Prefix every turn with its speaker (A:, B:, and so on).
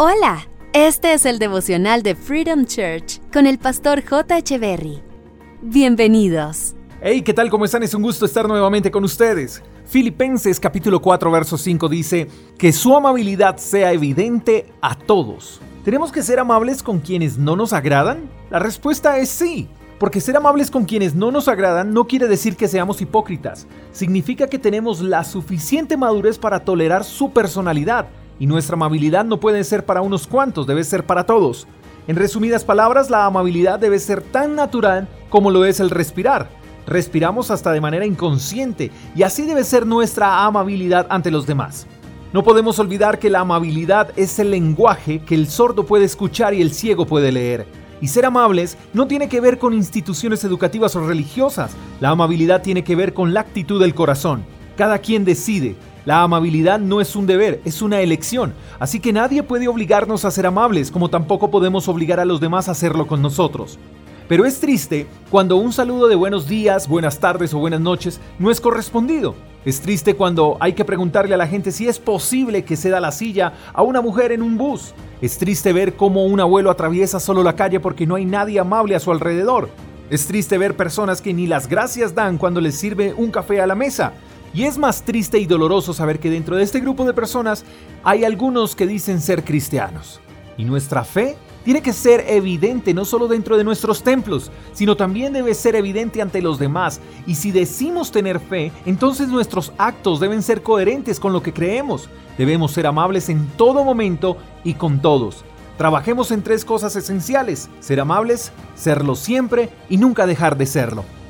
A: Hola, este es el devocional de Freedom Church con el pastor J. Berry. Bienvenidos.
B: Hey, ¿qué tal? ¿Cómo están? Es un gusto estar nuevamente con ustedes. Filipenses capítulo 4 verso 5 dice, que su amabilidad sea evidente a todos. ¿Tenemos que ser amables con quienes no nos agradan? La respuesta es sí. Porque ser amables con quienes no nos agradan no quiere decir que seamos hipócritas. Significa que tenemos la suficiente madurez para tolerar su personalidad y nuestra amabilidad no puede ser para unos cuantos, debe ser para todos. En resumidas palabras, la amabilidad debe ser tan natural como lo es el respirar. Respiramos hasta de manera inconsciente y así debe ser nuestra amabilidad ante los demás. No podemos olvidar que la amabilidad es el lenguaje que el sordo puede escuchar y el ciego puede leer. Y ser amables no tiene que ver con instituciones educativas o religiosas, la amabilidad tiene que ver con la actitud del corazón. Cada quien decide, la amabilidad no es un deber, es una elección, así que nadie puede obligarnos a ser amables, como tampoco podemos obligar a los demás a hacerlo con nosotros. Pero es triste cuando un saludo de buenos días, buenas tardes o buenas noches no es correspondido. Es triste cuando hay que preguntarle a la gente si es posible que ceda la silla a una mujer en un bus. Es triste ver cómo un abuelo atraviesa solo la calle porque no hay nadie amable a su alrededor. Es triste ver personas que ni las gracias dan cuando les sirve un café a la mesa. Y es más triste y doloroso saber que dentro de este grupo de personas hay algunos que dicen ser cristianos. Y nuestra fe tiene que ser evidente no solo dentro de nuestros templos, sino también debe ser evidente ante los demás. Y si decimos tener fe, entonces nuestros actos deben ser coherentes con lo que creemos. Debemos ser amables en todo momento y con todos. Trabajemos en tres cosas esenciales, ser amables, serlo siempre y nunca dejar de serlo.